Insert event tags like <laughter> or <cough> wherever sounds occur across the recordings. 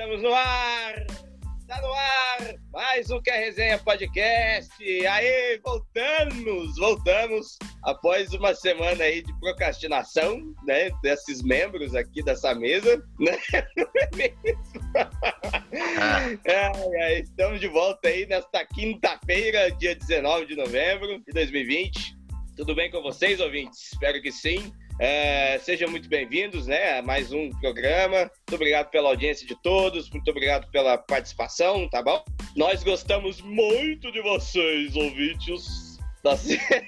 estamos no ar! Tá no ar! Mais um Que é Resenha Podcast! Aí, voltamos! Voltamos após uma semana aí de procrastinação, né? Desses membros aqui dessa mesa, <laughs> né? é, é, estamos de volta aí nesta quinta-feira, dia 19 de novembro de 2020. Tudo bem com vocês, ouvintes? Espero que sim. É, sejam muito bem-vindos né, a mais um programa. Muito obrigado pela audiência de todos, muito obrigado pela participação, tá bom? Nós gostamos muito de vocês, ouvintes. Tá certo?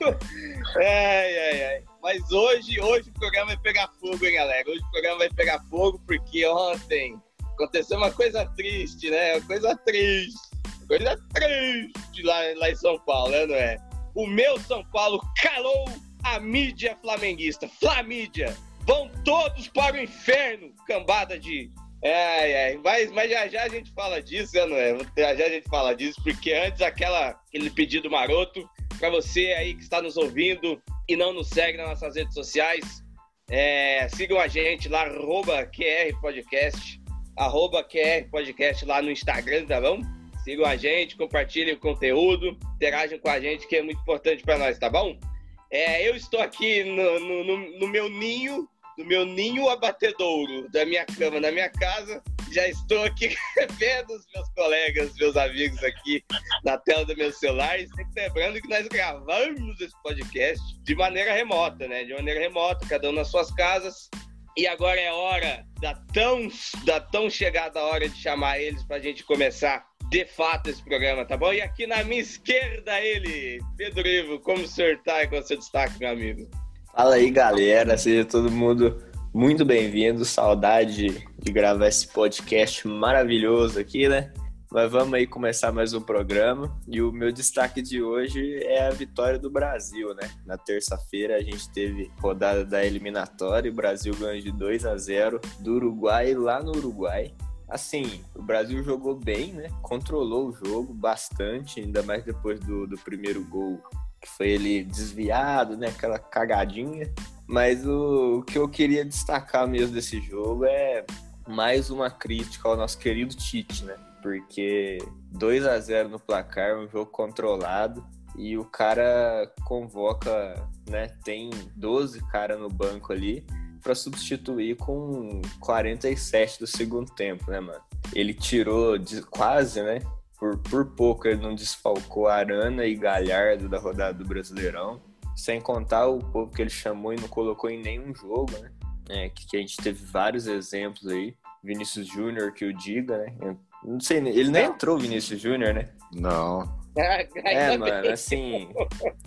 <laughs> ai, ai, ai. Mas hoje, hoje o programa vai pegar fogo, hein, galera? Hoje o programa vai pegar fogo porque ontem aconteceu uma coisa triste, né? Uma coisa triste. Coisa triste lá, lá em São Paulo, né, não é? O meu São Paulo calou a mídia flamenguista. Flamídia! Vão todos para o inferno, cambada de. Ai, ai, mas, mas já já a gente fala disso, não é? Já já a gente fala disso, porque antes aquela, aquele pedido maroto para você aí que está nos ouvindo e não nos segue nas nossas redes sociais, é, sigam a gente lá, arroba QR Podcast, arroba QR Podcast lá no Instagram, tá bom? Sigam a gente, compartilhem o conteúdo, interajam com a gente, que é muito importante para nós, tá bom? É, eu estou aqui no, no, no, meu ninho, no meu ninho abatedouro da minha cama, na minha casa. Já estou aqui <laughs> vendo os meus colegas, meus amigos aqui na tela do meu celular. E sempre lembrando que nós gravamos esse podcast de maneira remota, né? De maneira remota, cada um nas suas casas. E agora é hora da tão, da tão chegada hora de chamar eles para a gente começar de fato esse programa, tá bom? E aqui na minha esquerda ele, Pedro Ivo, como o senhor tá e com o seu destaque, meu amigo? Fala aí, galera, seja todo mundo muito bem-vindo, saudade de gravar esse podcast maravilhoso aqui, né? Mas vamos aí começar mais um programa. E o meu destaque de hoje é a vitória do Brasil, né? Na terça-feira a gente teve rodada da eliminatória e o Brasil ganhou de 2 a 0 do Uruguai lá no Uruguai assim, o Brasil jogou bem, né? Controlou o jogo bastante, ainda mais depois do, do primeiro gol, que foi ele desviado, né? Aquela cagadinha. Mas o, o que eu queria destacar mesmo desse jogo é mais uma crítica ao nosso querido Tite, né? Porque 2 a 0 no placar, um jogo controlado, e o cara convoca, né? Tem 12 caras no banco ali para substituir com 47 do segundo tempo, né, mano? Ele tirou de, quase, né? Por, por pouco ele não desfalcou Arana e Galhardo da rodada do Brasileirão. Sem contar o povo que ele chamou e não colocou em nenhum jogo, né? É, que, que a gente teve vários exemplos aí. Vinícius Júnior, que o diga, né? não sei, ele nem entrou, Vinícius Júnior, né? Não. É, mano, assim. <laughs>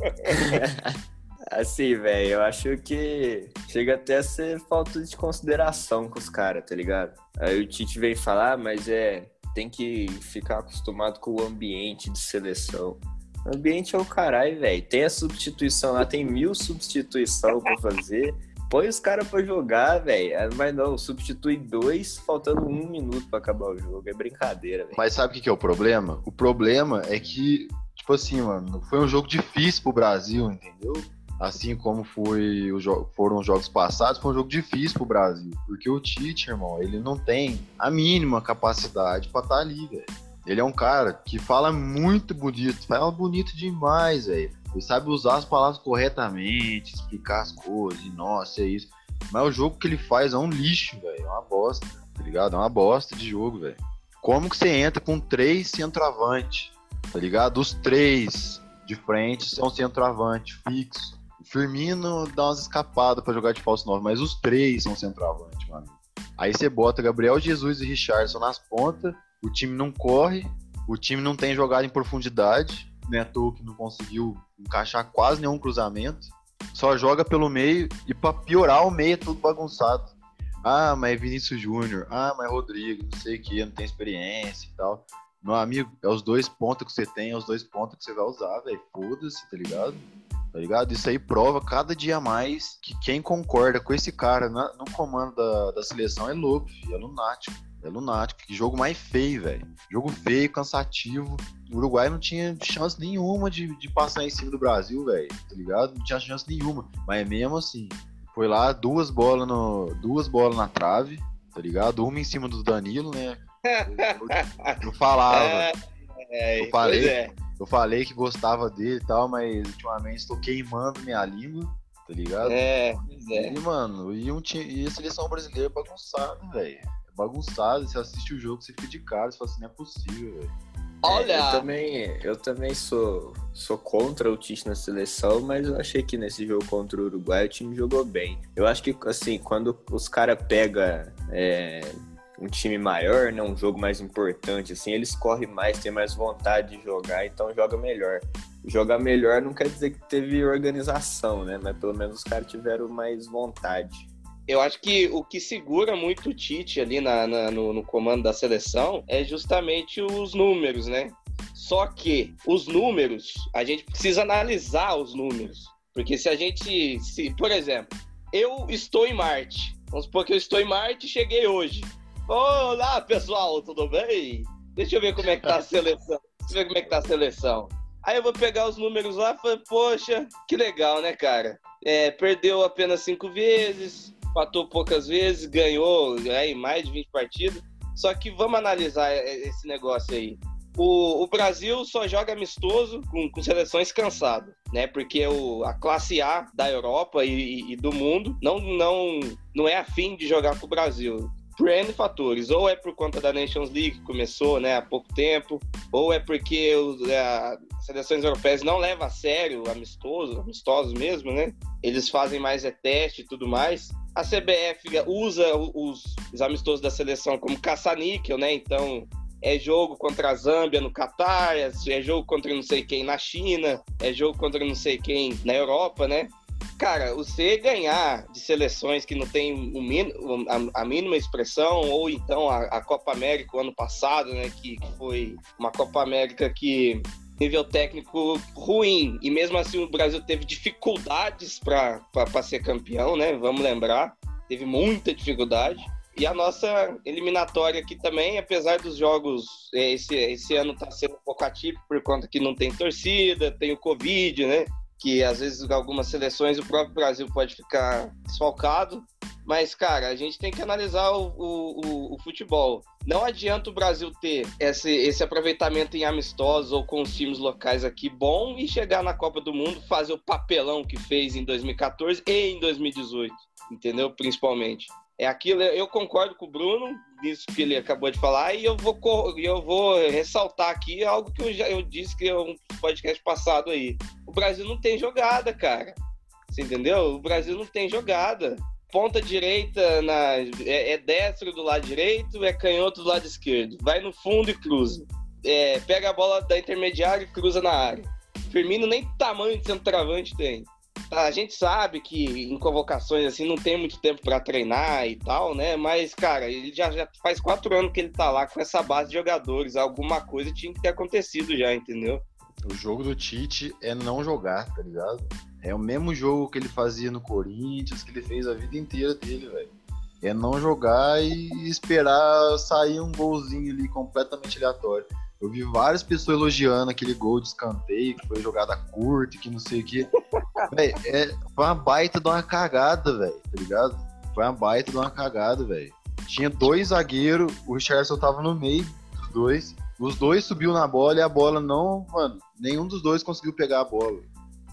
<laughs> Assim, velho, eu acho que chega até a ser falta de consideração com os caras, tá ligado? Aí o Tite vem falar, mas é. Tem que ficar acostumado com o ambiente de seleção. O ambiente é o caralho, velho. Tem a substituição lá, tem mil substituição pra fazer. Põe os caras pra jogar, velho. Ah, mas não, substitui dois, faltando um minuto pra acabar o jogo. É brincadeira, velho. Mas sabe o que, que é o problema? O problema é que, tipo assim, mano, foi um jogo difícil pro Brasil, entendeu? Assim como foi foram os jogos passados, foi um jogo difícil pro Brasil. Porque o Tite, irmão, ele não tem a mínima capacidade para estar tá ali, velho. Ele é um cara que fala muito bonito, fala bonito demais, velho. Ele sabe usar as palavras corretamente, explicar as coisas, e nossa, é isso. Mas o jogo que ele faz é um lixo, velho. É uma bosta, tá ligado? É uma bosta de jogo, velho. Como que você entra com três centroavantes, tá ligado? Os três de frente são centroavante fixo. Firmino dá umas escapadas para jogar de falso 9, mas os três são centroavante, mano. Aí você bota Gabriel Jesus e Richardson nas pontas, o time não corre, o time não tem jogada em profundidade, né? Que não conseguiu encaixar quase nenhum cruzamento. Só joga pelo meio e para piorar o meio é tudo bagunçado. Ah, mas é Vinícius Júnior. Ah, mas é Rodrigo, não sei o que, não tem experiência e tal. Meu amigo, é os dois pontos que você tem, é os dois pontos que você vai usar, velho. Foda-se, tá ligado? Tá ligado? Isso aí prova cada dia mais que quem concorda com esse cara na, no comando da, da seleção é louco, é lunático. É lunático. Que jogo mais feio, velho. Jogo feio, cansativo. O Uruguai não tinha chance nenhuma de, de passar em cima do Brasil, velho. Tá ligado? Não tinha chance nenhuma. Mas mesmo assim, foi lá duas bolas no duas bolas na trave, tá ligado? Uma em cima do Danilo, né? Eu, <laughs> eu falava. É, é, eu, falei, é. Eu falei que gostava dele e tal, mas ultimamente estou queimando minha língua, tá ligado? É, pois é. E, mano, e, um, e a seleção brasileira é bagunçada, velho. É bagunçado. Você assiste o jogo, você fica de cara, você fala assim, não é possível, velho. Olha! eu também, eu também sou, sou contra o Tite na seleção, mas eu achei que nesse jogo contra o Uruguai o time jogou bem. Eu acho que, assim, quando os caras pegam é, um time maior, né, um jogo mais importante, assim, eles correm mais, têm mais vontade de jogar, então joga melhor. Jogar melhor não quer dizer que teve organização, né? Mas pelo menos os caras tiveram mais vontade eu acho que o que segura muito o Tite ali na, na no, no, comando da seleção é justamente os números, né? Só que os números, a gente precisa analisar os números. Porque se a gente, se, por exemplo, eu estou em Marte, vamos supor que eu estou em Marte e cheguei hoje. Olá, pessoal, tudo bem? Deixa eu ver como é que tá a seleção. Deixa eu ver como é que tá a seleção. Aí eu vou pegar os números lá e falar, poxa, que legal, né, cara? É, perdeu apenas cinco vezes, empatou poucas vezes, ganhou é, em mais de 20 partidas. Só que vamos analisar esse negócio aí. O, o Brasil só joga amistoso com, com seleções cansadas, né? Porque o, a classe A da Europa e, e, do mundo não, não, não é afim de jogar com o Brasil por N fatores. Ou é por conta da Nations League, que começou né, há pouco tempo, ou é porque os, é, as seleções europeias não levam a sério amistoso, amistosos mesmo, né? Eles fazem mais é teste e tudo mais a CBF usa os, os amistosos da seleção como caça-níquel, né? Então, é jogo contra a Zâmbia no Catar, é jogo contra não sei quem na China, é jogo contra não sei quem na Europa, né? Cara, você ganhar de seleções que não tem a, a, mínima expressão, ou então a, a Copa América o ano passado, né? Que, que foi uma Copa América que nível técnico ruim. E mesmo assim o Brasil teve dificuldades para ser campeão, né? Vamos lembrar. Teve muita dificuldade. E a nossa eliminatória aqui também, apesar dos jogos, é, esse, esse ano está sendo um pouco atípico por conta que não tem torcida, tem o Covid, né? Que às vezes algumas seleções o próprio Brasil pode ficar desfalcado. Mas, cara, a gente tem que analisar o, o, o, futebol. Não adianta o Brasil ter esse, esse aproveitamento em amistosos ou com os times locais aqui bom e chegar na Copa do Mundo, fazer o papelão que fez em 2014 e em 2018, entendeu? Principalmente. É aquilo, eu concordo com o Bruno, nisso que ele acabou de falar, e eu vou, eu vou ressaltar aqui algo que eu já eu disse que é um podcast passado aí. Brasil não tem jogada, cara. Você entendeu? O Brasil não tem jogada ponta direita na, é, é, destro do lado direito, é canhoto do lado esquerdo. Vai no fundo e cruza. É, pega a bola da intermediária e cruza na área. Firmino nem tamanho de centroavante tem. Tá, a gente sabe que em convocações assim não tem muito tempo para treinar e tal, né? Mas, cara, ele já, já faz quatro anos que ele tá lá com essa base de jogadores. Alguma coisa tinha que ter acontecido já, entendeu? O jogo do Tite é não jogar, tá ligado? É o mesmo jogo que ele fazia no Corinthians, que ele fez a vida inteira dele, velho. É não jogar e esperar sair um golzinho ali completamente aleatório. Eu vi várias pessoas elogiando aquele gol de escanteio, que foi jogada curta, que não sei o quê. <laughs> véi, é, foi uma baita de uma cagada, velho, tá ligado? Foi uma baita de uma cagada, velho. Tinha dois zagueiros, o Richardson tava no meio dos dois. Os dois subiu na bola e a bola não, mano, nenhum dos dois conseguiu pegar a bola.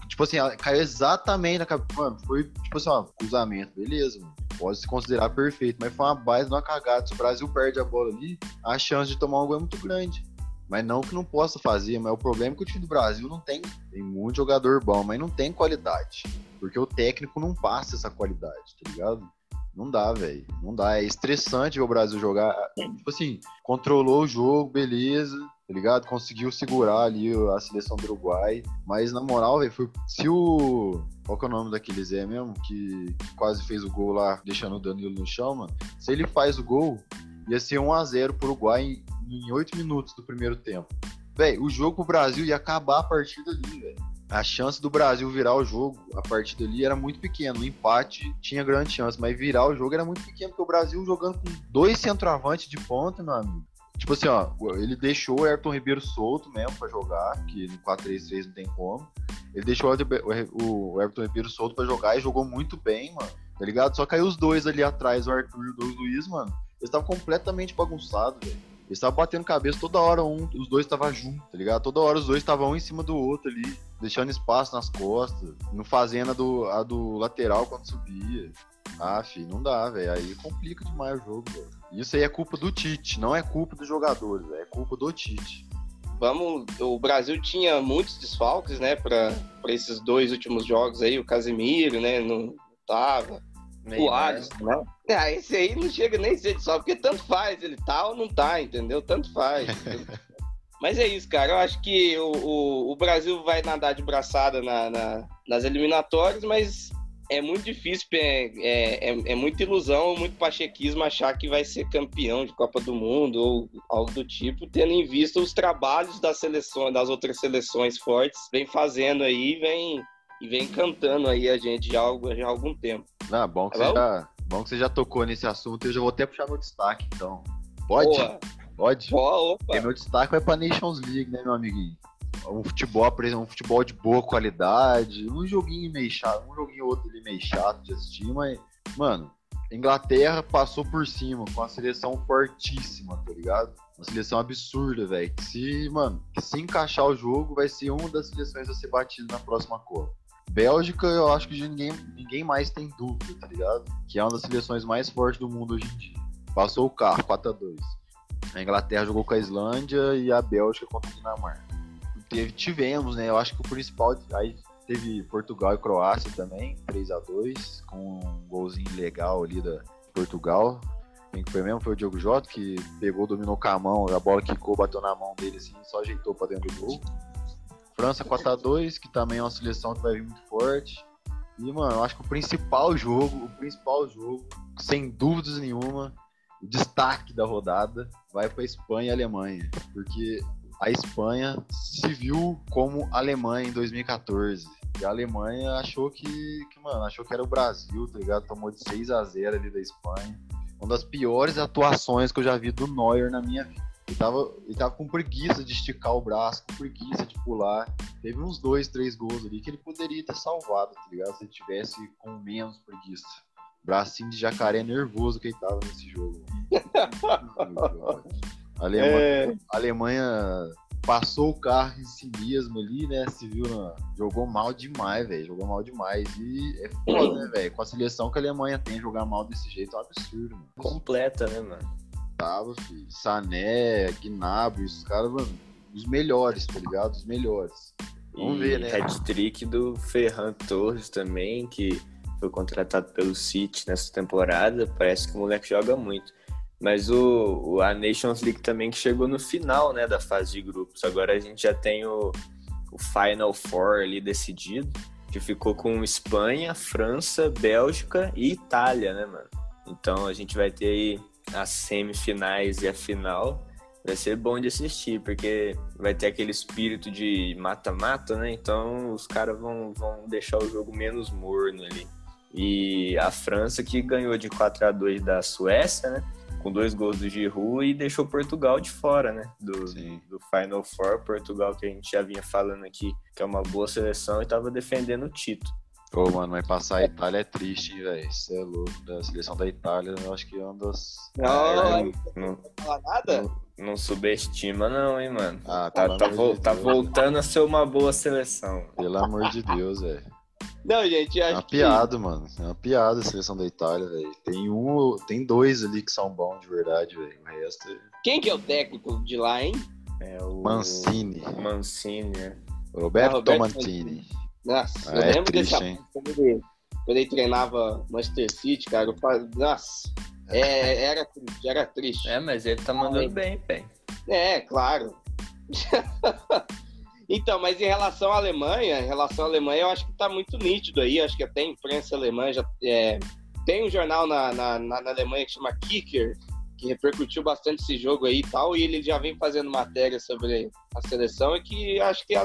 Tipo assim, caiu exatamente na cabeça. Mano, foi tipo assim, ó, cruzamento, beleza, mano. Pode se considerar perfeito, mas foi uma base uma cagada. Se o Brasil perde a bola ali, a chance de tomar um gol é muito grande. Mas não que não possa fazer, mas o problema é que o time do Brasil não tem. Tem muito jogador bom, mas não tem qualidade. Porque o técnico não passa essa qualidade, tá ligado? Não dá, velho. Não dá. É estressante ver o Brasil jogar. Tipo assim, controlou o jogo, beleza tá ligado? Conseguiu segurar ali a seleção do Uruguai. Mas na moral, velho, foi... se o. Qual que é o nome daquele Zé mesmo? Que, quase fez o gol lá, deixando o Danilo no chão, mano. Se ele faz o gol, ia ser 1x0 pro Uruguai em, 8 minutos do primeiro tempo. Velho, o jogo pro Brasil ia acabar a partida ali, velho. A chance do Brasil virar o jogo a partir dali era muito pequena. O empate tinha grande chance, mas virar o jogo era muito pequeno, porque o Brasil jogando com dois centroavantes de ponta, meu amigo. Tipo assim, ó, ele deixou o Ayrton Ribeiro solto mesmo pra jogar, que no 4-3-3 não tem como. Ele deixou o Ayrton Ribeiro solto pra jogar e jogou muito bem, mano. Tá ligado? Só caiu os dois ali atrás, o Arthur e o Luiz, mano. Eles estavam completamente bagunçados, velho. Eles estavam batendo cabeça toda hora, um, os dois estavam juntos, tá ligado? Toda hora os dois estavam um em cima do outro ali, deixando espaço nas costas, não fazendo a do, a do lateral quando subia. Ah, filho, não dá, velho. Aí complica demais o jogo, velho. Isso aí é culpa do Tite, não é culpa dos jogadores, véio. é culpa do Tite. Vamos, o Brasil tinha muitos desfalques, né, para esses dois últimos jogos aí, o Casemiro, né, não tava. O Alisson, né? Ah, esse aí não chega nem a ser desfalque, porque tanto faz, ele tá ou não tá, entendeu? Tanto faz. <laughs> Mas é isso, cara. Eu acho que o, o, o Brasil vai nadar de braçada na, na, nas eliminatórias, mas é muito difícil, é, é, é, é, muita ilusão, muito pachequismo achar que vai ser campeão de Copa do Mundo ou algo do tipo, tendo em vista os trabalhos das seleções, das outras seleções fortes, vem fazendo aí, vem e vem cantando aí a gente já, já há algum tempo. Ah, bom que, tá você já, bom que você já tocou nesse assunto, eu já vou até puxar meu destaque, então. Pode? Boa. Pode? Boa, opa. meu destaque vai pra Nations League, né, meu amiguinho? um futebol, um futebol de boa qualidade, um joguinho meio chato, um joguinho outro ali meio chato de assistir, mas, mano, Inglaterra passou por cima com uma seleção fortíssima, tá ligado? Uma seleção absurda, velho. Que se, mano, que se encaixar o jogo, vai ser uma das seleções a ser batida na próxima Copa. Bélgica, eu acho que ninguém, ninguém mais tem dúvida, tá ligado? Que é uma das seleções mais fortes do mundo hoje em dia. Passou o carro, 4x2. A Inglaterra jogou com a Islândia e a Bélgica contra a Dinamarca teve, tivemos, né? Eu acho que o principal. Aí teve Portugal e Croácia também, 3 a 2 com um golzinho legal ali da Portugal. Quem foi mesmo foi o Diogo Jota, que pegou, dominou com a mão, a bola quicou, bateu na mão dele assim, só ajeitou para dentro do gol. França 4 a 2 que também é uma seleção que vai vir muito forte. E, mano, eu acho que o principal jogo, o principal jogo, sem dúvidas nenhuma, o destaque da rodada vai para Espanha e Alemanha. Porque a Espanha se viu como Alemanha em 2014. E a Alemanha achou que, que, mano, achou que era o Brasil, tá ligado? Tomou de 6 a 0 ali da Espanha. Uma das piores atuações que eu já vi do Neuer na minha vida. Ele tava, ele tava com preguiça de esticar o braço, com preguiça de pular. Teve uns dois, três gols ali que ele poderia ter salvado, tá ligado? Se ele tivesse com menos preguiça. Bracinho de jacaré nervoso que ele tava nesse jogo. A <laughs> Alemanha, é... a Alemanha passou o carro em si mesmo ali, né? Se viu, na... jogou mal demais, velho. Jogou mal demais. E é foda, né, velho? Com a seleção que a Alemanha tem, jogar mal desse jeito é um absurdo, mano. Completa, né, mano? Tava, filho. Sané, Gnabry, os caras, mano, os melhores, tá ligado? Os melhores. Vamos e ver, né? Hat-trick do Ferran Torres também, que foi contratado pelo City nessa temporada. Parece que o moleque joga muito. Mas o, a Nations League também que chegou no final né, da fase de grupos. Agora a gente já tem o, o Final Four ali decidido, que ficou com Espanha, França, Bélgica e Itália, né, mano? Então a gente vai ter aí as semifinais e a final. Vai ser bom de assistir, porque vai ter aquele espírito de mata-mata, né? Então os caras vão, vão deixar o jogo menos morno ali. E a França que ganhou de 4 a 2 da Suécia, né? com dois gols do Giroud e deixou Portugal de fora, né? Do, do Final Four, Portugal que a gente já vinha falando aqui, que é uma boa seleção e tava defendendo o título. Pô, mano, mas passar a Itália é triste, velho. Isso é louco. Da seleção da Itália, eu acho que é uma das. Não, é, não, não, não nada? Não, não, subestima, não, hein, mano. Ah, tá, tá, vo de tá voltando a ser uma boa seleção. Pelo amor de Deus, velho. Não, gente, acho É uma piada, que... mano. É uma piada a seleção da Itália, velho. Tem um, tem dois ali que são bons de verdade, velho. O resto é... Quem que é o técnico de lá, hein? É o Mancini. Mancini, né? Roberto, ah, Roberto Mancini. Nossa, ah, eu é lembro triste, quando ele, quando ele treinava Manchester City, cara, eu falo, nossa, é, era triste, era triste. É, mas ele tá mandando bem, bem. É, claro. <laughs> Então, mas em relação à Alemanha, em relação à Alemanha, eu acho que está muito nítido aí. Acho que até a imprensa alemã já é, tem um jornal na, na, na, Alemanha que chama Kicker, que repercutiu bastante esse jogo aí e tal, e ele já vem fazendo matéria sobre a seleção e que acho que a,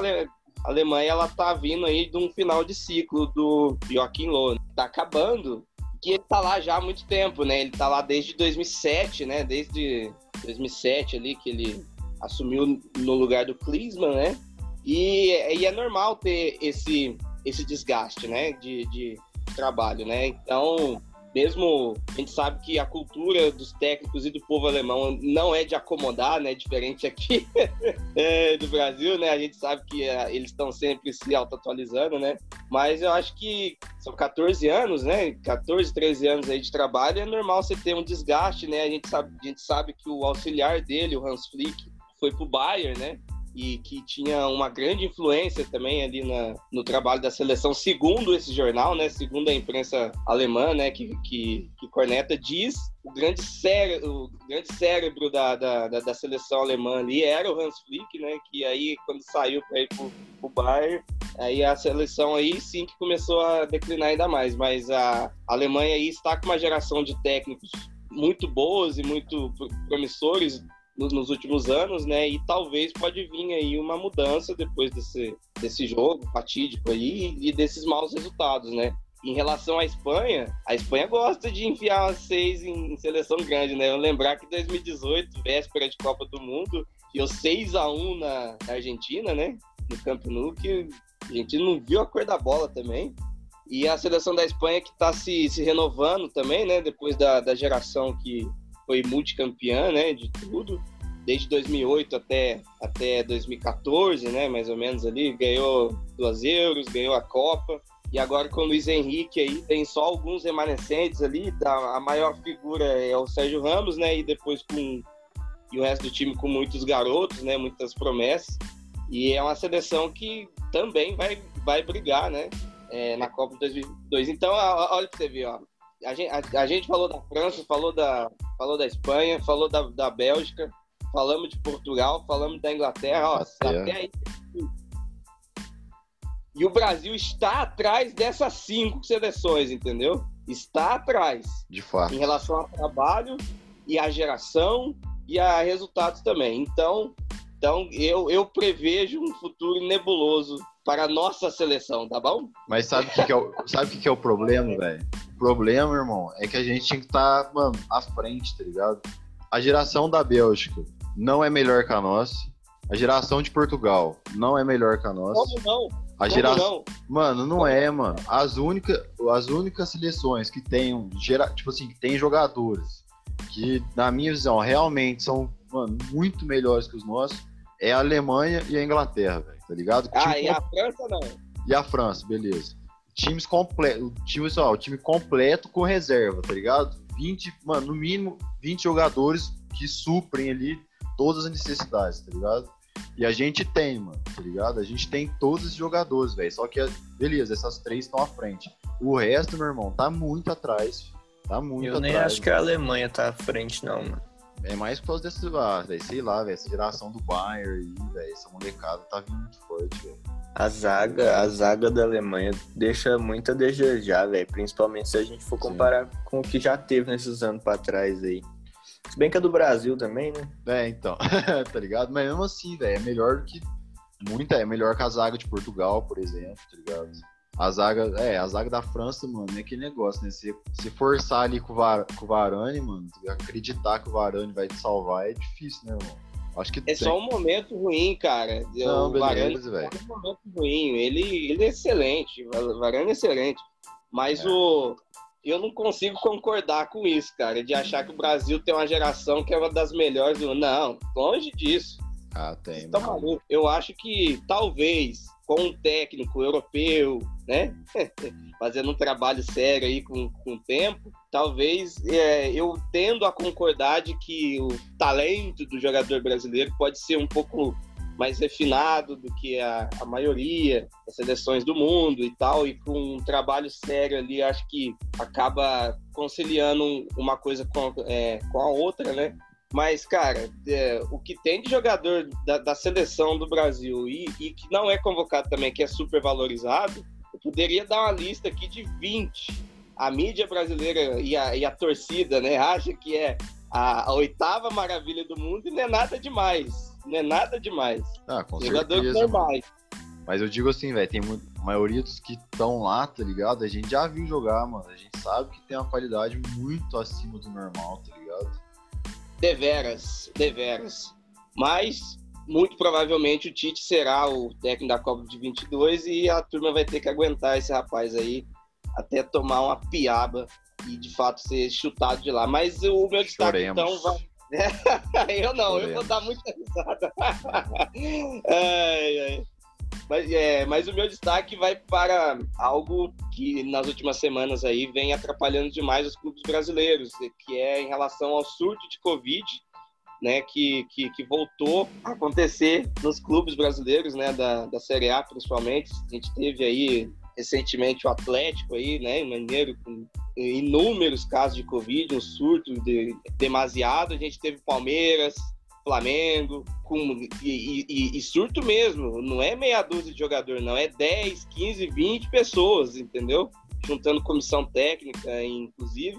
Alemanha ela tá vindo aí de um final de ciclo do Joachim Löw. Tá acabando, que ele tá lá já há muito tempo, né? Ele tá lá desde 2007, né? Desde 2007 ali que ele assumiu no lugar do Klinsmann, né? E, e é normal ter esse, esse desgaste, né, de, de trabalho, né? Então, mesmo a gente sabe que a cultura dos técnicos e do povo alemão não é de acomodar, né? Diferente aqui <laughs> é, do Brasil, né? A gente sabe que é, eles estão sempre se auto-atualizando, né? Mas eu acho que são 14 anos, né? 14, 13 anos aí de trabalho, é normal você ter um desgaste, né? A gente sabe, a gente sabe que o auxiliar dele, o Hans Flick, foi pro Bayern, né? E que tinha uma grande influência também ali na, no trabalho da seleção, segundo esse jornal, né, segundo a imprensa alemã, né, que, que, que Corneta diz, o grande cérebro, o grande cérebro da, da, da, seleção alemã ali era o Hans Flick, né, que aí quando saiu para ir pro, pro Bayern, aí a seleção aí sim que começou a declinar ainda mais, mas a Alemanha aí está com uma geração de técnicos muito boas e muito promissores nos últimos anos, né? E talvez pode vir aí uma mudança depois desse, desse jogo fatídico aí e desses maus resultados, né? Em relação à Espanha, a Espanha gosta de enfiar seis em, seleção grande, né? Eu lembrar que 2018, véspera de Copa do Mundo, deu 6 a 1 na, na Argentina, né? No Camp Nou, que a gente não viu a cor da bola também. E a seleção da Espanha que está se, se renovando também, né? Depois da, da geração que foi multicampeã, né, de tudo, desde 2008 até, até 2014, né, mais ou menos ali, ganhou duas euros, ganhou a Copa, e agora com o Luiz Henrique aí, tem só alguns remanescentes ali, a maior figura é o Sérgio Ramos, né, e depois com e o resto do time com muitos garotos, né, muitas promessas, e é uma seleção que também vai, vai brigar, né, é, na Copa de 2002. Então, olha para você ver, ó, a gente, a, a, gente falou da França, falou da, falou da Espanha, falou da, da Bélgica, falamos de Portugal, falamos da Inglaterra, ó, até, até aí. E o Brasil está atrás dessas cinco seleções, entendeu? Está atrás. De fato. Em relação ao trabalho e à geração e a resultados também. Então, então eu, eu prevejo um futuro nebuloso para a nossa seleção, tá bom? Mas sabe o que, que, é o, sabe que, que é o problema, <laughs> velho? O problema, irmão, é que a gente tinha que estar, tá, mano, à frente, tá ligado? A geração da Bélgica não é melhor que a nossa. A geração de Portugal não é melhor que a nossa. Como não? A geração. Mano, não Como? é, mano. As, única, as únicas seleções que tem, gera... tipo assim, que tem jogadores que, na minha visão, realmente são, mano, muito melhores que os nossos é a Alemanha e a Inglaterra, velho. Tá ligado? Ah, time e a França não. E a França, beleza. Times completos. Time, o time completo com reserva, tá ligado? 20, mano, no mínimo 20 jogadores que suprem ali todas as necessidades, tá ligado? E a gente tem, mano, tá ligado? A gente tem todos os jogadores, velho. Só que, beleza, essas três estão à frente. O resto, meu irmão, tá muito atrás. Tá muito Eu atrás. nem acho que a Alemanha tá à frente, não, mano. É mais por causa desse, ah, véio, sei lá, velho, essa geração do Bayern aí, velho, essa molecada tá vindo muito forte, velho. A zaga, a zaga da Alemanha deixa muito a desejar, velho, principalmente se a gente for comparar Sim. com o que já teve nesses anos pra trás aí. Se bem que é do Brasil também, né? É, então, <laughs> tá ligado? Mas mesmo assim, velho, é melhor do que. Muita, é melhor que a zaga de Portugal, por exemplo, tá ligado? A zaga, é, a zaga da França, mano, é aquele negócio, né? Se, se forçar ali com o, Var, com o Varane, mano, acreditar que o Varane vai te salvar é difícil, né, irmão? Acho que é tem. só um momento ruim, cara. Não, o beleza, velho. É um momento ruim. Ele, ele é excelente. O Varane é excelente. Mas é. o eu não consigo concordar com isso, cara, de achar que o Brasil tem uma geração que é uma das melhores do Não, longe disso. Ah, tem. Tá maluco. Eu acho que talvez com um técnico europeu, né, <laughs> fazendo um trabalho sério aí com, com o tempo, talvez é, eu tendo a concordar de que o talento do jogador brasileiro pode ser um pouco mais refinado do que a, a maioria das seleções do mundo e tal, e com um trabalho sério ali, acho que acaba conciliando uma coisa com, é, com a outra, né? Mas, cara, é, o que tem de jogador da, da seleção do Brasil e, e, que não é convocado também, que é super valorizado, eu poderia dar uma lista aqui de 20. A mídia brasileira e a, e a torcida, né, acha que é a, a oitava maravilha do mundo e não é nada demais não é nada demais. Ah, com Jogadores certeza. Mas eu digo assim, velho, tem muito, a maioria dos que estão lá, tá ligado? A gente já viu jogar, mano. A gente sabe que tem uma qualidade muito acima do normal, tá ligado? Deveras, deveras. Mas, muito provavelmente, o Tite será o técnico da Copa de 22 e a turma vai ter que aguentar esse rapaz aí até tomar uma piaba e de fato ser chutado de lá. Mas o meu destaque Choremos. então vai. <laughs> eu não, eu vou dar muita risada. <laughs> ai, ai. Mas, é, mas o meu destaque vai para algo que nas últimas semanas aí vem atrapalhando demais os clubes brasileiros, que é em relação ao surto de Covid, né, que, que, que voltou a acontecer nos clubes brasileiros, né, da, da Série A principalmente. A gente teve aí recentemente o Atlético aí, né, Mineiro, com inúmeros casos de Covid, um surto de, demasiado. A gente teve Palmeiras, Flamengo, com, e, e, e, surto mesmo, não é meia dúzia de jogador, não, é 10, 15, 20 pessoas, entendeu? Juntando comissão técnica, inclusive,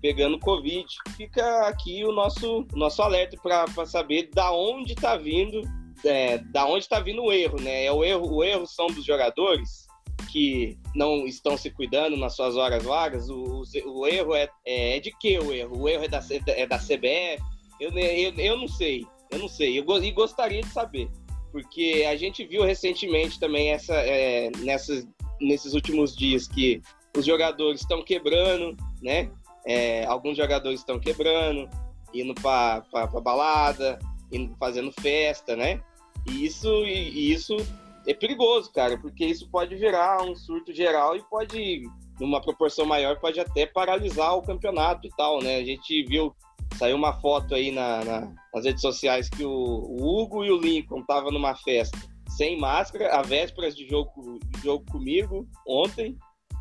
pegando Covid. Fica aqui o nosso, nosso alerta para saber da onde está vindo, é, da onde está vindo o erro, né? É o erro, o erro são dos jogadores que não estão se cuidando nas suas horas vagas. O, o, erro é, é, é de que o erro? O erro é da, é da CBF, eu, eu, eu não sei, eu não sei, eu e gostaria de saber, porque a gente viu recentemente também essa, é, nessas, nesses últimos dias que os jogadores estão quebrando, né? É, alguns jogadores estão quebrando, indo para balada, indo fazendo festa, né? E isso, e isso é perigoso, cara, porque isso pode virar um surto geral e pode, numa proporção maior, pode até paralisar o campeonato e tal, né? A gente viu Saiu uma foto aí na, na, nas redes sociais que o, o Hugo e o Lincoln estavam numa festa sem máscara, a vésperas de jogo, de jogo comigo, ontem.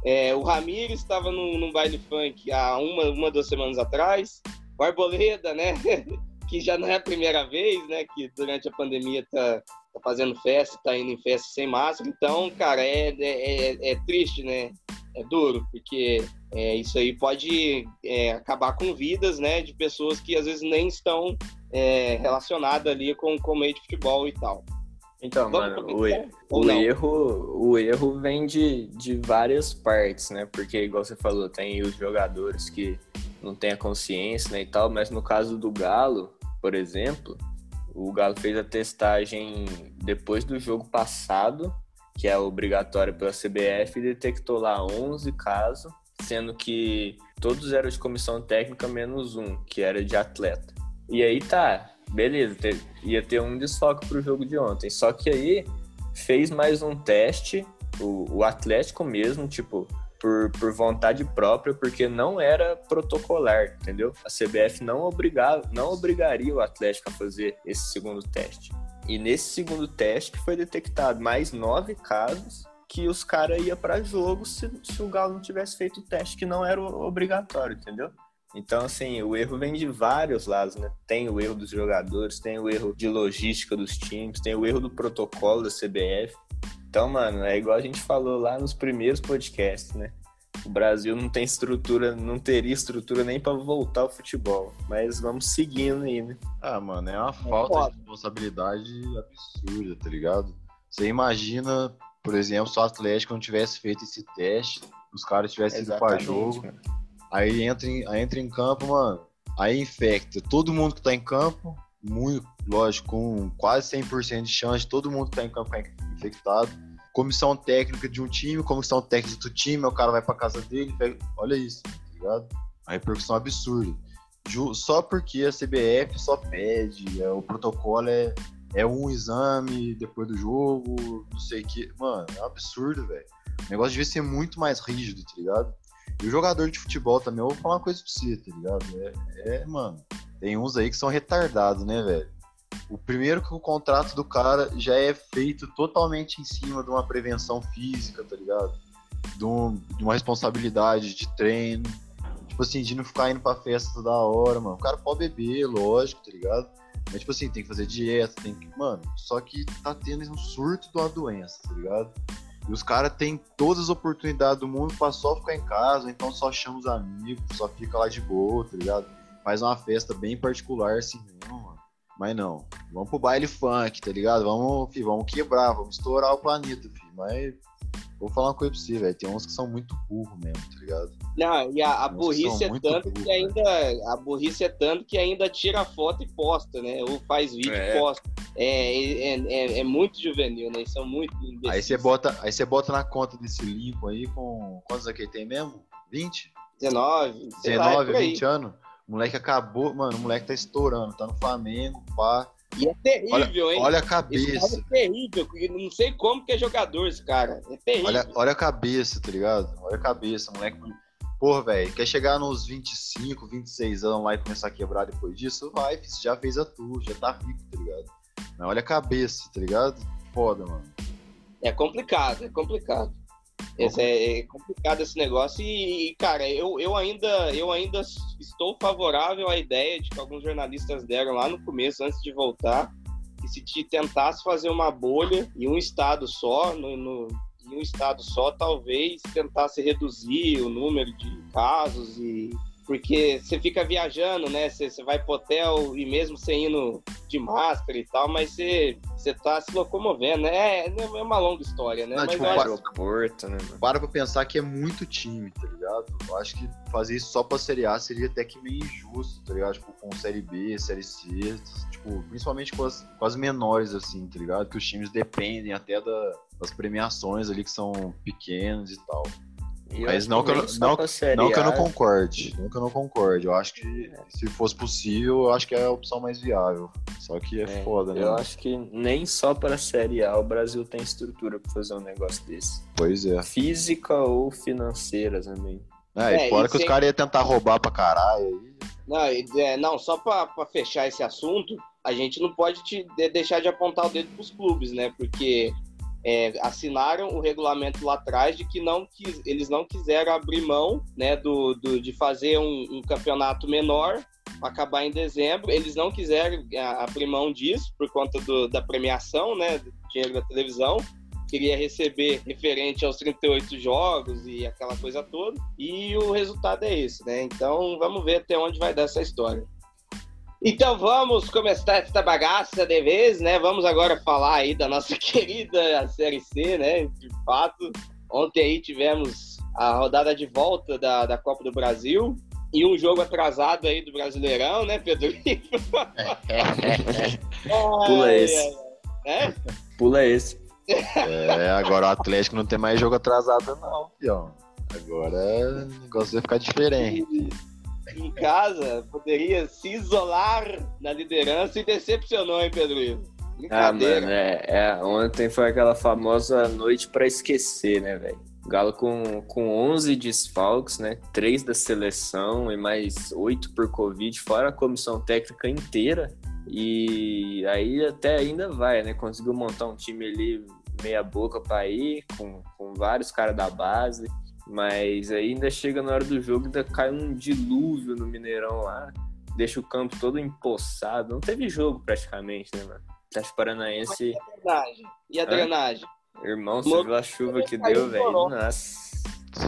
É, o Ramires estava num, num, baile funk há uma, uma, duas semanas atrás. O Arboleda, né? <laughs> que já não é a primeira vez, né? Que durante a pandemia tá, tá fazendo festa, tá indo em festa sem máscara. Então, cara, é, é, é, é triste, né? É duro, porque é, isso aí pode é, acabar com vidas, né, de pessoas que às vezes nem estão é, relacionadas ali com, com o meio de futebol e tal. Então, Vamos mano, o, o erro, o erro vem de, de várias partes, né? Porque, igual você falou, tem os jogadores que não têm a consciência né, e tal, mas no caso do Galo, por exemplo, o Galo fez a testagem depois do jogo passado, que é obrigatório pela CBF, e detectou lá 11 casos sendo que todos eram de comissão técnica menos um, que era de atleta. E aí tá, beleza, ter, ia ter um desfoque pro jogo de ontem. Só que aí fez mais um teste, o, o Atlético mesmo, tipo, por, por vontade própria, porque não era protocolar, entendeu? A CBF não, obrigava, não obrigaria o Atlético a fazer esse segundo teste. E nesse segundo teste foi detectado mais nove casos que os caras iam para jogo se, se o Galo não tivesse feito o teste, que não era obrigatório, entendeu? Então, assim, o erro vem de vários lados, né? Tem o erro dos jogadores, tem o erro de logística dos times, tem o erro do protocolo da CBF. Então, mano, é igual a gente falou lá nos primeiros podcasts, né? O Brasil não tem estrutura, não teria estrutura nem para voltar ao futebol. Mas vamos seguindo aí, né? Ah, mano, é uma falta de responsabilidade absurda, tá ligado? Você imagina por exemplo, se o Atlético não tivesse feito esse teste, os caras tivessem ido para jogo, cara. aí entra, em, aí entra em campo, mano, aí infecta todo mundo que tá em campo, muito, lógico, com quase 100% de chance todo mundo tá ficar infectado. Comissão técnica de um time, comissão técnica do time, o cara vai para casa dele, pega... olha isso, tá ligado? A repercussão absurda. Só porque a CBF só pede, é, o protocolo é é um exame depois do jogo, não sei o que. Mano, é um absurdo, velho. O negócio devia ser muito mais rígido, tá ligado? E o jogador de futebol também, eu vou falar uma coisa pra você, tá ligado? É, é mano, tem uns aí que são retardados, né, velho? O primeiro que o contrato do cara já é feito totalmente em cima de uma prevenção física, tá ligado? De, um, de uma responsabilidade de treino. Tipo assim, de não ficar indo pra festa toda hora, mano. O cara pode beber, lógico, tá ligado? Mas, tipo assim, tem que fazer dieta, tem que. Mano, só que tá tendo um surto de uma doença, tá ligado? E os caras têm todas as oportunidades do mundo pra só ficar em casa, então só chama os amigos, só fica lá de boa, tá ligado? Faz uma festa bem particular assim mesmo, mano. Mas não, vamos pro baile funk, tá ligado? Vamos, filho, vamos quebrar, vamos estourar o planeta, filho. Mas Vou falar uma coisa pra você, velho. Tem uns que são muito burros mesmo, tá ligado? Não, e a, a burrice é tanto burro, que ainda. A burrice é tanto que ainda tira foto e posta, né? Ou faz vídeo é. e posta. É, é, é, é, muito juvenil, né? Eles são muito Aí você bota, aí você bota na conta desse limpo aí com. Quantos aqui tem mesmo? 20? 19, sei lá, é 19, por aí. 20 anos. O moleque acabou, mano, o moleque tá estourando, tá no Flamengo, pá. E é terrível, hein? Olha a cara cabeça. é terrível. Não sei como que é jogador esse cara. É terrível. Olha, olha a cabeça, tá ligado? Olha a cabeça, moleque. Porra, velho, quer chegar nos 25, 26 anos lá e começar a quebrar depois disso? Vai, você já fez a tua, já tá rico, tá ligado? Mas olha a cabeça, tá ligado? Foda, mano. É complicado, é complicado. Esse é, é complicado esse negócio e, cara, eu, eu, ainda, eu ainda estou favorável à ideia de que alguns jornalistas deram lá no começo, antes de voltar, que se te tentasse fazer uma bolha em um estado só, no, no, em um estado só, talvez tentasse reduzir o número de casos e porque você fica viajando, né? Você, você vai pro hotel e mesmo você indo de máscara e tal, mas você, você tá se locomovendo, né? É, é uma longa história, né? Não, mas tipo, para- acho- aeroporto, né, mano? Para pra pensar que é muito time, tá ligado? Eu acho que fazer isso só pra Série A seria até que meio injusto, tá ligado? Tipo, com Série B, Série C, tipo, principalmente com as, com as menores, assim, tá ligado? Que os times dependem até da- das premiações ali que são pequenas e tal. Mas não que eu não- não- pra que eu não concorde, não que eu não concorde. Eu acho que se fosse possível, eu acho que é a opção mais viável. Só que é, É, foda, né? Eu acho que nem só para a Série A o Brasil tem estrutura para fazer um negócio desse. Pois é. Física ou financeira também. É, É, e fora e que os sem- caras iam tentar roubar pra caralho aí. Não, é, não só para fechar esse assunto, a gente não pode te- de- deixar de apontar o dedo para os clubes, né? Porque é, assinaram o regulamento lá atrás de que não quis, eles não quiseram abrir mão né, do, do- de fazer um, um campeonato menor acabar em dezembro. Eles não quiseram a- abrir mão disso por conta do- da premiação, né? Do dinheiro da televisão. Queria receber referente aos 38 jogos e aquela coisa toda. E o resultado é esse, né? Então vamos ver até onde vai dar essa história. Então vamos começar essa bagaça de vez, né? Vamos agora falar aí da nossa <laughs> querida Série C, né? De fato, ontem aí tivemos a rodada de volta da, da Copa do Brasil e um jogo atrasado aí do Brasileirão, né, Pedro? <laughs> <laughs> Pula esse. É? Pula esse. É, agora o Atlético não tem mais jogo atrasado, não, fião. Agora o negócio vai ficar diferente. Em casa, poderia se isolar na liderança e decepcionou, hein, Pedro Ivo? Ah, Brincadeira. mano, é, é, ontem foi aquela famosa noite pra esquecer, né, velho? Galo com, com 11 desfalques, né? Três da seleção e mais oito por Covid, fora a comissão técnica inteira. E aí até ainda vai, né? Conseguiu montar um time ali meia boca pra ir, com, com vários caras da base. Mas aí ainda chega na hora do jogo, ainda cai um dilúvio no Mineirão lá. Deixa o campo todo empoçado. Não teve jogo praticamente, né, mano? Atlético Paranaense, drenagem. E a Hã? drenagem? irmão, você viu a chuva que deu, um velho? toró. Nossa.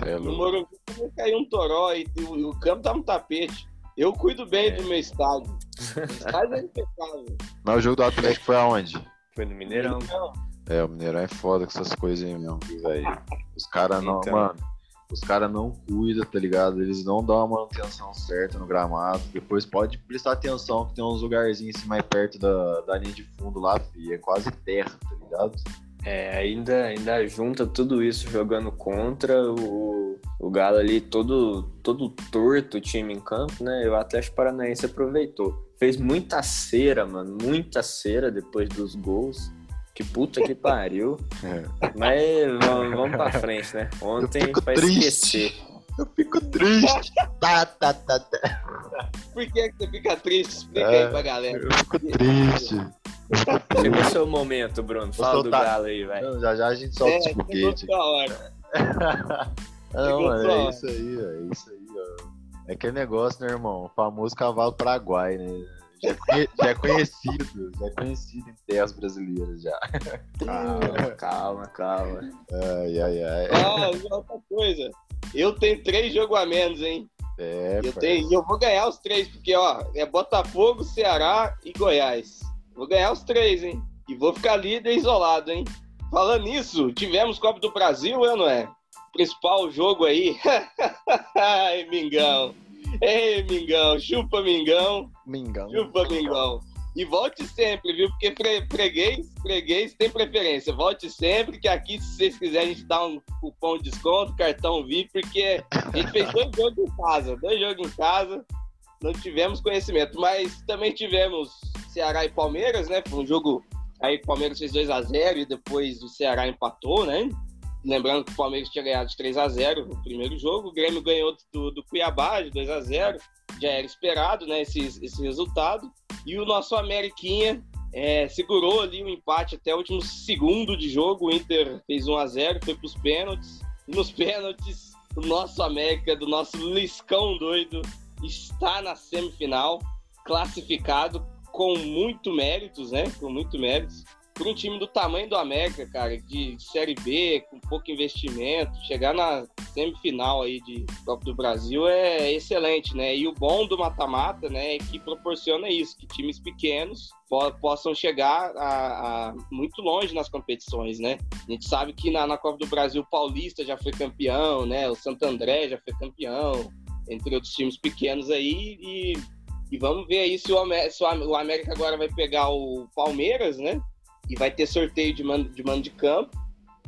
É No. Morumbi também caiu um toró e o, e o campo tá no tapete. Eu cuido bem É. do meu estádio. O <laughs> estádio é impecável. Mas o jogo do Atlético foi aonde? Foi no Mineirão. Então, É, o Mineirão é foda com essas coisas aí mesmo, velho. Os caras não, Então. mano, os caras não cuidam, tá ligado? Eles não dão a manutenção certa no gramado. Depois pode prestar atenção que tem uns lugarzinhos assim mais perto da, da linha de fundo lá, fi. É quase terra, tá ligado? É, ainda, ainda junta tudo isso jogando contra o, o Galo ali todo, todo torto o time em campo, né? E o Atlético Paranaense aproveitou. Fez muita cera, mano, muita cera depois dos gols. Que puta que pariu. <laughs> É. Mas vamos, vamos pra frente, né? Ontem triste. esquecer. Eu fico triste. tá, tá, tá, tá. por que, que você fica triste? Explica É. aí pra galera. Eu fico triste. Chegou seu momento, Bruno. Fala do. Galo aí, vai. Não, já já a gente solta É, esse chegou foguete. sua hora. Ah, <laughs> Não, mano, é isso aí, ó, é isso aí, ó. É aquele negócio, né, irmão? O famoso cavalo paraguai, né? Já é, conhe- já é conhecido, já é conhecido em terras brasileiras já. Calma, <laughs> calma, calma. Ai, ai, ai. Ah, e outra coisa. Eu tenho três jogos a menos, hein? É, Eu tenho, e eu vou ganhar os três, porque ó, é Botafogo, Ceará e Goiás. Vou ganhar os três, hein? E vou ficar líder isolado, hein? Falando nisso, tivemos Copa do Brasil, é, não é? Principal jogo aí. <laughs> Ai, Mingão. Ei, Mingão, chupa Mingão, Mingão. chupa Mingão. E volte sempre, viu? Porque freguês, freguês tem preferência. Volte sempre, que aqui, se vocês quiserem, a gente dá um cupom de desconto, cartão VIP, porque a gente fez dois <laughs> jogos em casa, dois jogos em casa, não tivemos conhecimento, mas também tivemos Ceará e Palmeiras, né? Foi um jogo. Aí o Palmeiras fez 2 a 0 e depois o Ceará empatou, né? Lembrando que o Palmeiras tinha ganhado de 3 a 0 no primeiro jogo, o Grêmio ganhou do, do Cuiabá de 2 a 0 já era esperado, né? Esse, esse resultado. E o nosso Ameriquinha é, segurou ali o empate até o último segundo de jogo. O Inter fez 1 a 0 foi para os pênaltis. Nos pênaltis, o nosso América, do nosso Liscão doido, está na semifinal, classificado com muito méritos, né? Com muito méritos. Para um time do tamanho do América, cara, de Série B, com pouco investimento, chegar na semifinal aí de Copa do Brasil é excelente, né? E o bom do mata-mata, né, é que proporciona isso, que times pequenos po possam chegar a, a, muito longe nas competições, né? A gente sabe que na, na Copa do Brasil o Paulista já foi campeão, né? O Santo André já foi campeão, entre outros times pequenos aí, e, e vamos ver aí se o, América agora vai pegar o Palmeiras, né? E vai ter sorteio de mando de, de campo.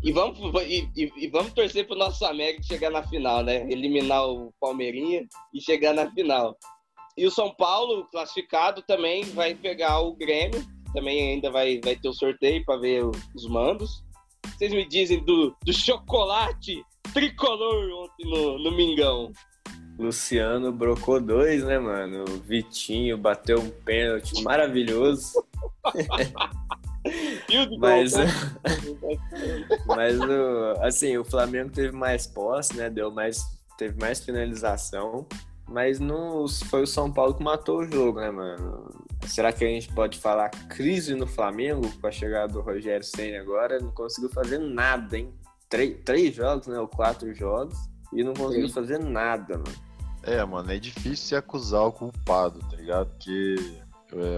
E vamos, e, e, e vamos torcer para o nosso América chegar na final, né? Eliminar o Palmeirinha e chegar na final. E o São Paulo, classificado, também vai pegar o Grêmio. Também ainda vai, vai ter o sorteio para ver os mandos. Vocês me dizem do, do chocolate tricolor ontem no, no Mingão. Luciano brocou dois, né, mano? O Vitinho bateu um pênalti maravilhoso. <laughs> mas, <laughs> mas o, assim, o Flamengo teve mais posse, né? Deu mais, teve mais finalização. Mas não foi o São Paulo que matou o jogo, né, mano? Será que a gente pode falar crise no Flamengo com a chegada do Rogério Senna agora? Não conseguiu fazer nada, hein? Três, três jogos, né? Ou quatro jogos. E não conseguiu Sim. fazer nada, mano. É, mano, é difícil se acusar o culpado, tá ligado? Porque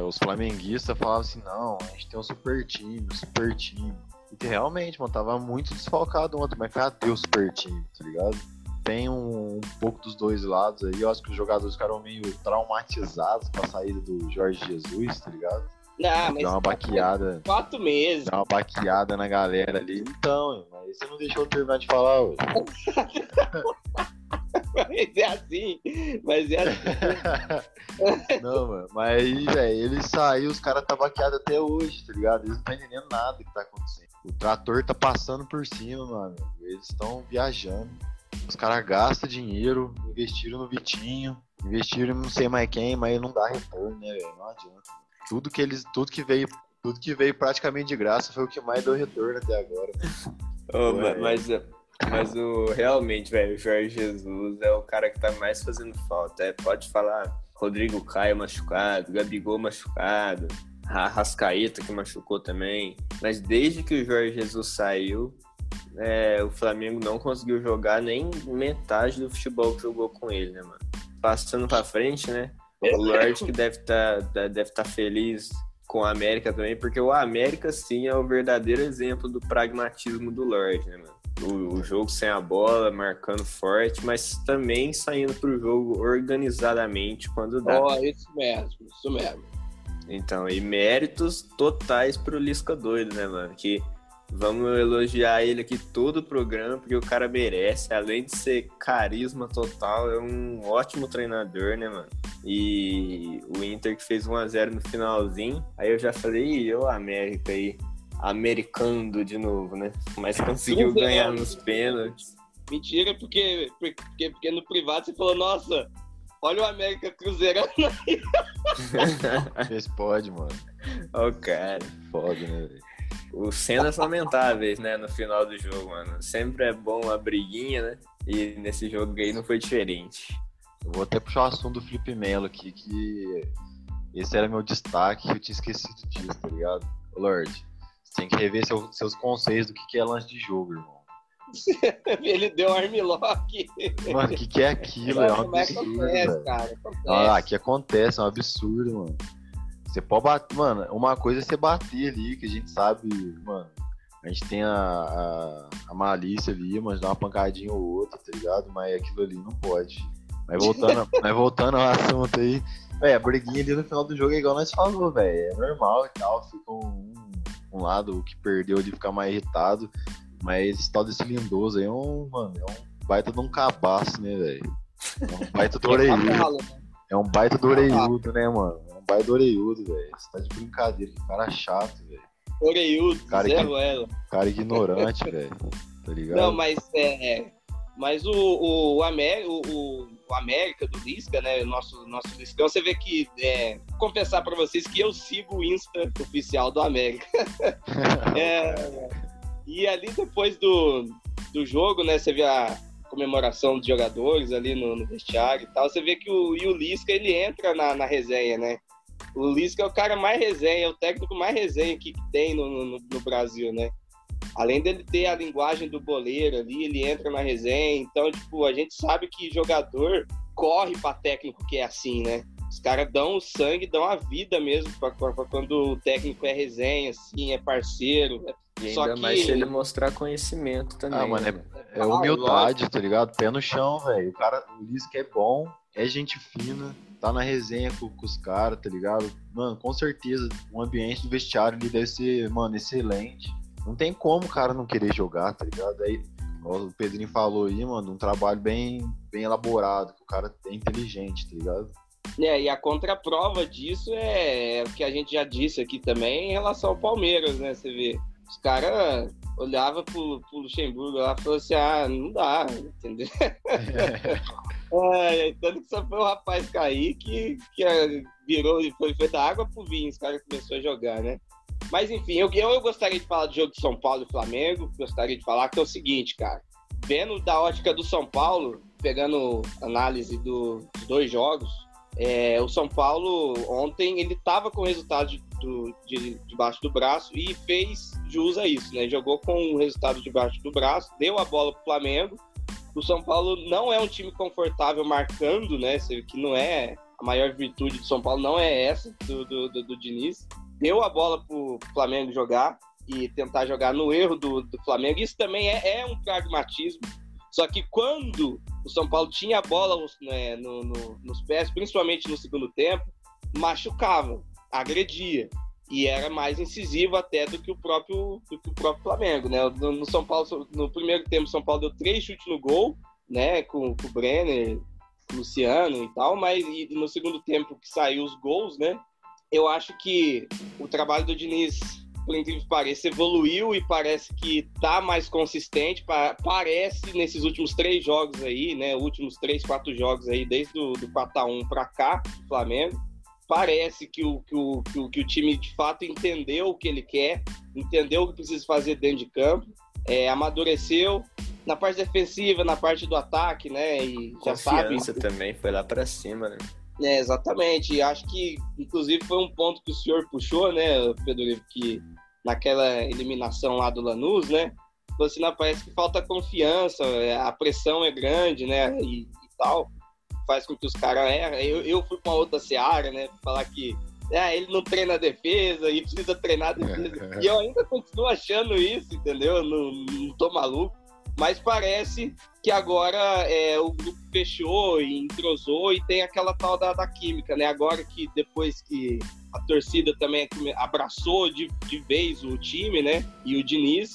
os flamenguistas falavam assim, não, a gente tem um super time, um super time. E realmente, mano, tava muito desfalcado ontem, mas cadê o super time, tá ligado? Tem um, um, pouco dos dois lados aí, eu acho que os jogadores ficaram meio traumatizados com a saída do Jorge Jesus, tá ligado? Não, mas dá uma baqueada. Quatro meses. Dá uma baqueada na galera ali. Então, mas você não deixou eu terminar de falar hoje. <laughs> <laughs> mas é assim. Mas é assim. <laughs> não, mano. Mas aí, velho, ele saiu, os caras tá baqueados até hoje, tá ligado? Eles não estão entendendo nada que tá acontecendo. O trator tá passando por cima, mano. Eles estão viajando. Os caras gastam dinheiro, investiram no Vitinho, investiram em não sei mais quem, mas não dá retorno, né, velho? Não adianta. Tudo que eles, tudo que veio, tudo que veio praticamente de graça foi o que mais deu retorno até agora. Oh, mas, mas o realmente, velho, o Jorge Jesus é o cara que tá mais fazendo falta. É, pode falar Rodrigo Caio machucado, Gabigol machucado, a Rascaeta que machucou também. Mas desde que o Jorge Jesus saiu, é, o Flamengo não conseguiu jogar nem metade do futebol que jogou com ele, né, mano? Passando pra frente, né? O Lorde que deve estar tá, deve tá feliz com a América também, porque o América sim é o verdadeiro exemplo do pragmatismo do Lorde, né, mano? O, o, jogo sem a bola, marcando forte, mas também saindo pro jogo organizadamente quando dá. Ó, oh, isso mesmo, isso mesmo. Então, e méritos totais pro Lisca doido, né, mano? Que vamos elogiar ele aqui todo o programa, porque o cara merece. Além de ser carisma total, é um ótimo treinador, né, mano? E o Inter que fez 1x0 no finalzinho. Aí eu já falei, e o América aí americando de novo, né? Mas conseguiu ganhar nos pênaltis. Mentira, porque, porque, porque no privado você falou, nossa, olha o América Cruzeirando <laughs> aí. <laughs> Vocês pode, mano. Ó o cara. Pode, né, velho? Os cenas lamentáveis, né, no final do jogo, mano. Sempre é bom a briguinha, né? E nesse jogo aí não foi diferente. Eu vou até puxar o assunto do Felipe Melo aqui, que esse era meu destaque, eu tinha esquecido disso, tá ligado? Lorde, tem que rever seu, seus conceitos do que, que é lance de jogo, irmão. <laughs> Ele deu armlock. Mano, o que, que é aquilo? É um absurdo. Acontece, cara, acontece. Ah, que acontece, é um absurdo, mano. Você pode bater, mano, uma coisa é você bater ali, que a gente sabe, mano. A gente tem a, a, a malícia ali, mas dá uma pancadinha ou outra, tá ligado? Mas aquilo ali não pode. Mas voltando, <laughs> mas voltando ao assunto aí, é, a briguinha ali no final do jogo é igual nós falou, velho. É normal e tal. Fica um, um lado que perdeu de ficar mais irritado. Mas esse tal desse lindoso aí é um, mano, é um baita de um cabaço, né, velho? É um baita do <laughs> oreiudo. É um baita do oreiudo, né, mano? É um baita do oreiudo, velho. Você tá de brincadeira, que cara chato, velho. Oreiudo, Cara, Zé que- Ruela. Cara ignorante, <laughs> velho. Tá ligado? Não, mas é. é, Mas o, o, o, o, o- o América do Lisca, né? Nosso, nosso Liscão, você vê que. É, confessar pra vocês que eu sigo o Insta oficial do América. <laughs> É, e ali depois do, do jogo, né? Você vê a comemoração dos jogadores ali no, no vestiário e tal. Você vê que o, e o Lisca ele entra na, na resenha, né? O Lisca é o cara mais resenha, é o técnico mais resenha que tem no, no, no Brasil, né? Além dele ter a linguagem do boleiro ali, ele entra na resenha. Então, tipo, a gente sabe que jogador corre pra técnico que é assim, né? Os caras dão o sangue, dão a vida mesmo pra quando o técnico é resenha, assim, é parceiro. E Só ainda que- mais se ele mostrar conhecimento também. Ah, mano, né, é- mano? É humildade, tá ligado? Pé no chão, velho. O cara, o Lisca é bom, é gente fina, tá na resenha com, com os caras, tá ligado? Mano, com certeza, o ambiente do vestiário ali deve ser, mano, excelente. Não tem como o cara não querer jogar, tá ligado? Aí, o Pedrinho falou aí, mano, um trabalho bem, bem elaborado, que o cara é inteligente, tá ligado? É, e a contraprova disso é, é o que a gente já disse aqui também em relação ao Palmeiras, né? Você vê, os caras olhavam pro, pro Luxemburgo lá e falaram assim, ah, não dá, entendeu? <laughs> É, tanto que só foi o rapaz cair que, que é, virou e foi, da água pro vinho, os caras começaram a jogar, né? Mas enfim, eu, eu gostaria de falar do jogo de São Paulo e Flamengo, gostaria de falar que é o seguinte, cara, vendo da ótica do São Paulo, pegando análise do- dos dois jogos, é, o São Paulo ontem ele tava com o resultado de, do, de, debaixo do braço e fez jus a isso, né? Jogou com o resultado debaixo do braço, deu a bola pro Flamengo. O São Paulo não é um time confortável marcando, né? Que não é a maior virtude do São Paulo, não é essa do, do, do, do Diniz. Deu a bola pro Flamengo jogar e tentar jogar no erro do, do Flamengo. Isso também é, é um pragmatismo. Só que quando o São Paulo tinha a bola né, no- no- nos pés, principalmente no segundo tempo, machucava, agredia. E era mais incisivo até do que o próprio, do que o próprio Flamengo, né? No, no São Paulo, no primeiro tempo, o São Paulo deu três chutes no gol, né? Com, com o Brenner, Luciano e tal, mas e no segundo tempo que saiu os gols, né? Eu acho que o trabalho do Diniz, por incrível que pareça, evoluiu e parece que tá mais consistente. pa- Parece nesses últimos três jogos aí, né? Últimos três, quatro jogos aí, desde o do 4x1 pra cá, do Flamengo. Parece que o, que, o, que, o, que o time de fato entendeu o que ele quer, entendeu o que precisa fazer dentro de campo, é, amadureceu na parte defensiva, na parte do ataque, né? E já sabe. Confiança também foi lá pra cima, né? É, exatamente. Acho que, inclusive, foi um ponto que o senhor puxou, né, Pedro Ivo, que naquela eliminação lá do Lanús, né? Falou assim, não, parece que falta confiança, é, a pressão é grande, né? E, e tal. Faz com que os caras errem. Eu, eu fui pra outra seara, né? Falar que é, ele não treina a defesa e precisa treinar a defesa. <laughs> e eu ainda continuo achando isso, entendeu? Eu Não, não tô maluco. Mas parece que agora é, o grupo fechou e entrosou e tem aquela tal da, da química, né? Agora que depois que a torcida também abraçou de, de vez o time, né? E o Diniz,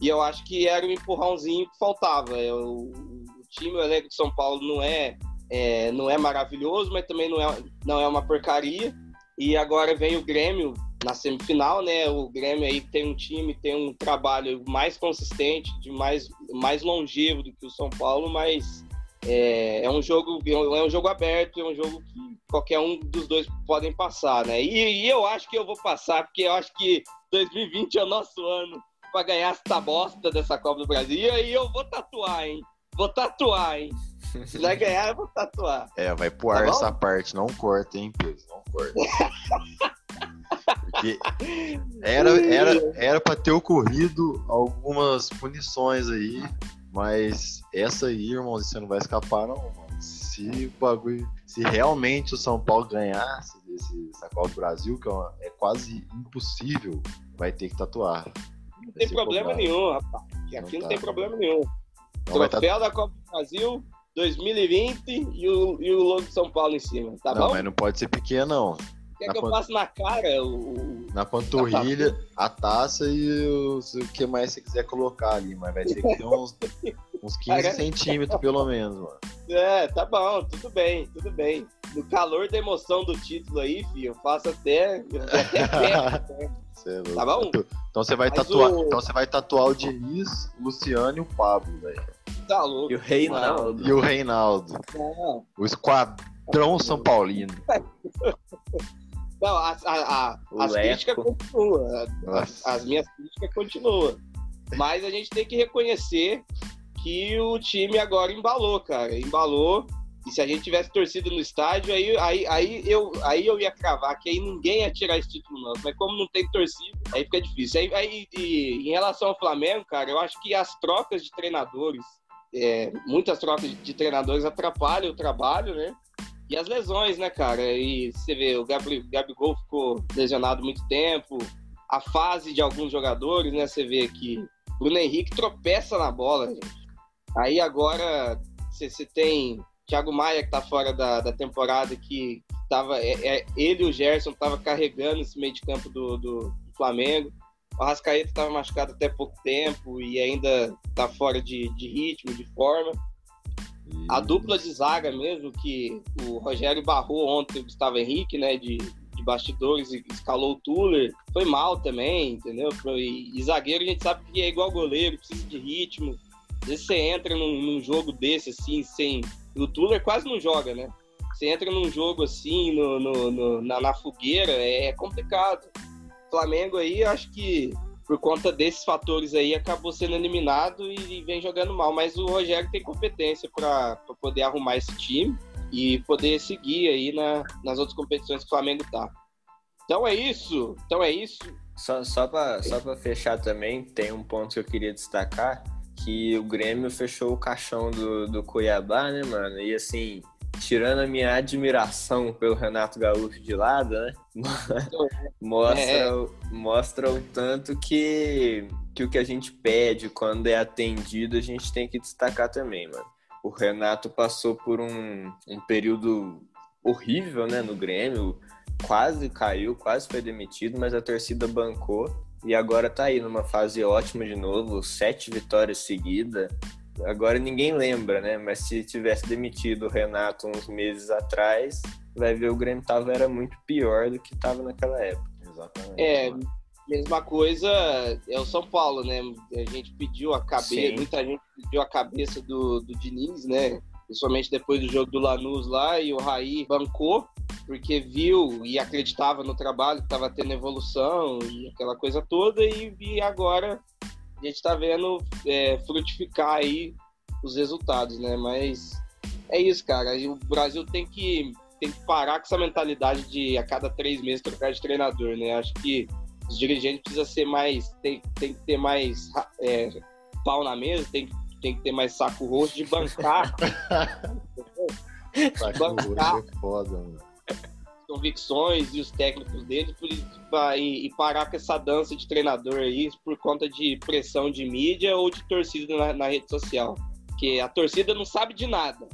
e eu acho que era o empurrãozinho que faltava. É, O, o time, o elenco de São Paulo não é, é, não é maravilhoso, mas também não é, não é uma porcaria. E agora vem o Grêmio na semifinal, né? O Grêmio aí tem um time, tem um trabalho mais consistente, de mais, mais longevo do que o São Paulo, mas é, é um jogo é um jogo aberto, é um jogo que qualquer um dos dois podem passar, né? E, e eu acho que eu vou passar, porque eu acho que 2020 é o nosso ano para ganhar essa bosta dessa Copa do Brasil. E aí eu vou tatuar, hein? Vou tatuar, hein? Se vai ganhar, eu vou tatuar. É, vai pro ar Tá essa parte, não corta, hein, Pedro? Não corta. <laughs> Porque <laughs> era, era, era pra ter ocorrido algumas punições aí, mas essa aí, irmão, você não vai escapar, não, mano. Se bagulho. Se realmente o São Paulo ganhasse esse, essa Copa do Brasil, que é, uma- é quase impossível, vai ter que tatuar. Não tem problema nenhum, rapaz. Aqui Não não tá. tem problema nenhum. Não vai tá- Troféu da Copa do Brasil 2020 e o, e o logo de São Paulo em cima, tá não, bom? mas não pode ser pequeno, não. Quer na que eu faça na cara o. Na panturrilha, a taça e o, o que mais você quiser colocar ali, mas vai ter que ter uns, <laughs> uns 15 Cara. centímetros pelo menos, mano. É, tá bom, tudo bem, tudo bem. No calor da emoção do título aí, filho, eu faço até. eu até perto, né? É. <laughs> Tá bom? Então você vai Mas tatuar, o- então você vai tatuar o Diniz, o Luciano e o Pablo, velho. Tá louco. E o Reinaldo. E o Reinaldo, Não, o esquadrão São Paulino. <laughs> não a- a- a- as Leco. críticas continuam. Nossa. As minhas críticas continuam. Mas a gente tem que reconhecer que o time agora embalou, cara. Embalou. E se a gente tivesse torcido no estádio, aí, aí, aí, eu, aí eu ia cravar que aí ninguém ia tirar esse título, não. Mas como não tem torcida, aí fica difícil. Aí, aí, e, em relação ao Flamengo, cara, eu acho que as trocas de treinadores, é, muitas trocas de treinadores atrapalham o trabalho, né? E as lesões, né, cara? E você vê, o Gabigol ficou lesionado muito tempo, a fase de alguns jogadores, né? Você vê que Bruno Henrique tropeça na bola, gente. Aí agora você tem Thiago Maia que tá fora da, da temporada, que tava. É, é- ele e o Gerson tava carregando esse meio de campo do, do, do Flamengo. O Arrascaeta tava machucado até pouco tempo e ainda tá fora de, de ritmo, de forma. A dupla de zaga mesmo, que o Rogério barrou ontem o Gustavo Henrique, né, de, de bastidores e escalou o Tuller, foi mal também, entendeu? Foi- E, zagueiro a gente sabe que é igual goleiro, precisa de ritmo. Às vezes você entra num, num jogo desse, assim, sem... O Tuller quase não joga, né? Você entra num jogo assim, no, no- no- na, na fogueira, é complicado. Flamengo aí, acho que por conta desses fatores aí, acabou sendo eliminado e, e vem jogando mal. Mas o Rogério tem competência para poder arrumar esse time e poder seguir aí na- nas outras competições que o Flamengo tá. Então é isso. Então é isso. Só, só, pra, só fechar também, tem um ponto que eu queria destacar, que o Grêmio fechou o caixão do, do Cuiabá, né, mano? E assim, tirando a minha admiração pelo Renato Gaúcho de lado, né? <laughs> mostra, É. o- mostra o tanto que, que o que a gente pede quando é atendido, a gente tem que destacar também, mano. O Renato passou por um, um período horrível, né, no Grêmio, quase caiu, quase foi demitido, mas a torcida bancou e agora tá aí numa fase ótima de novo, sete vitórias seguidas. Agora ninguém lembra, né? Mas se tivesse demitido o Renato uns meses atrás, vai ver o Grêmio tava era muito pior do que tava naquela época. Exatamente. É, mesma coisa é o São Paulo, né? A gente pediu a cabeça, Sim. muita gente pediu a cabeça do, do Diniz, né? Principalmente depois do jogo do Lanús lá, e o Raí bancou, porque viu e acreditava no trabalho, que estava tendo evolução e aquela coisa toda, e, e agora a gente tá vendo é, frutificar aí os resultados, né? Mas é isso, cara. E O Brasil tem que, tem que parar com essa mentalidade de a cada três meses trocar de treinador, né? Acho que os dirigentes precisam ser mais. Tem, tem que ter mais é, pau na mesa, tem, tem que ter mais saco roxo de bancar <laughs> Saco roxo é foda, mano. Convicções e os técnicos pra- e, parar com essa dança de treinador aí por conta de pressão de mídia ou de torcida na, na rede social. Porque a torcida não sabe de nada.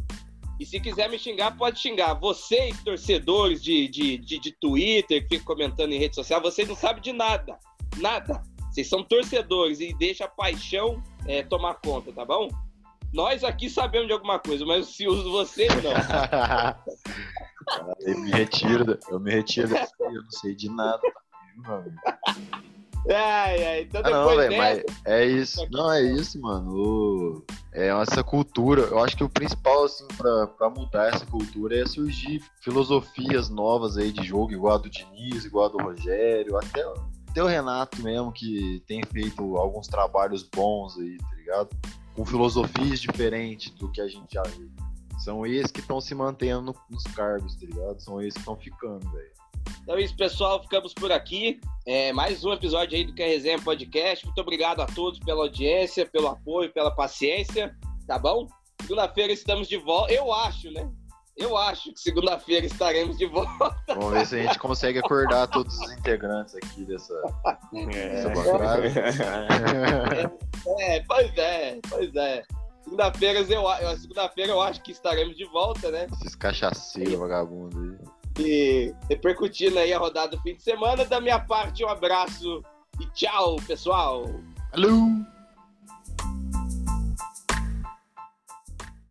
E se quiser me xingar, pode xingar. Vocês, torcedores de, de, de, de Twitter, que ficam comentando em rede social, vocês não sabem de nada. Nada. Vocês são torcedores e deixa a paixão é, tomar conta, tá bom? Nós aqui sabemos de alguma coisa, mas se os vocês não. <laughs> eu me retiro, eu me retiro dessa aí, eu não sei de nada. Ai, ai, então Ah, não, velho, dessa, mas é isso. Não, é isso, mano. É essa cultura. Eu acho que o principal, assim, pra, pra mudar essa cultura é surgir filosofias novas aí de jogo, igual a do Diniz, igual a do Rogério, até, o- até o Renato mesmo, que tem feito alguns trabalhos bons aí, tá ligado? Com filosofias diferentes do que a gente já viu. São esses que estão se mantendo no- nos cargos, tá ligado? São esses que estão ficando, velho. Então é isso, pessoal. Ficamos por aqui. É, mais um episódio aí do Que é Resenha Podcast. Muito obrigado a todos pela audiência, pelo apoio, pela paciência. Tá bom? Segunda-feira estamos de volta. Eu acho, né? Eu acho que segunda-feira estaremos de volta. Vamos ver se a gente consegue acordar todos os integrantes aqui dessa. É. Essa bancada. É, pois é, pois é. Segunda-feira eu, segunda-feira eu acho que estaremos de volta, né? Esses cachaceiros vagabundos aí. E repercutindo aí a rodada do fim de semana. Da minha parte, um abraço e tchau, pessoal. Alô!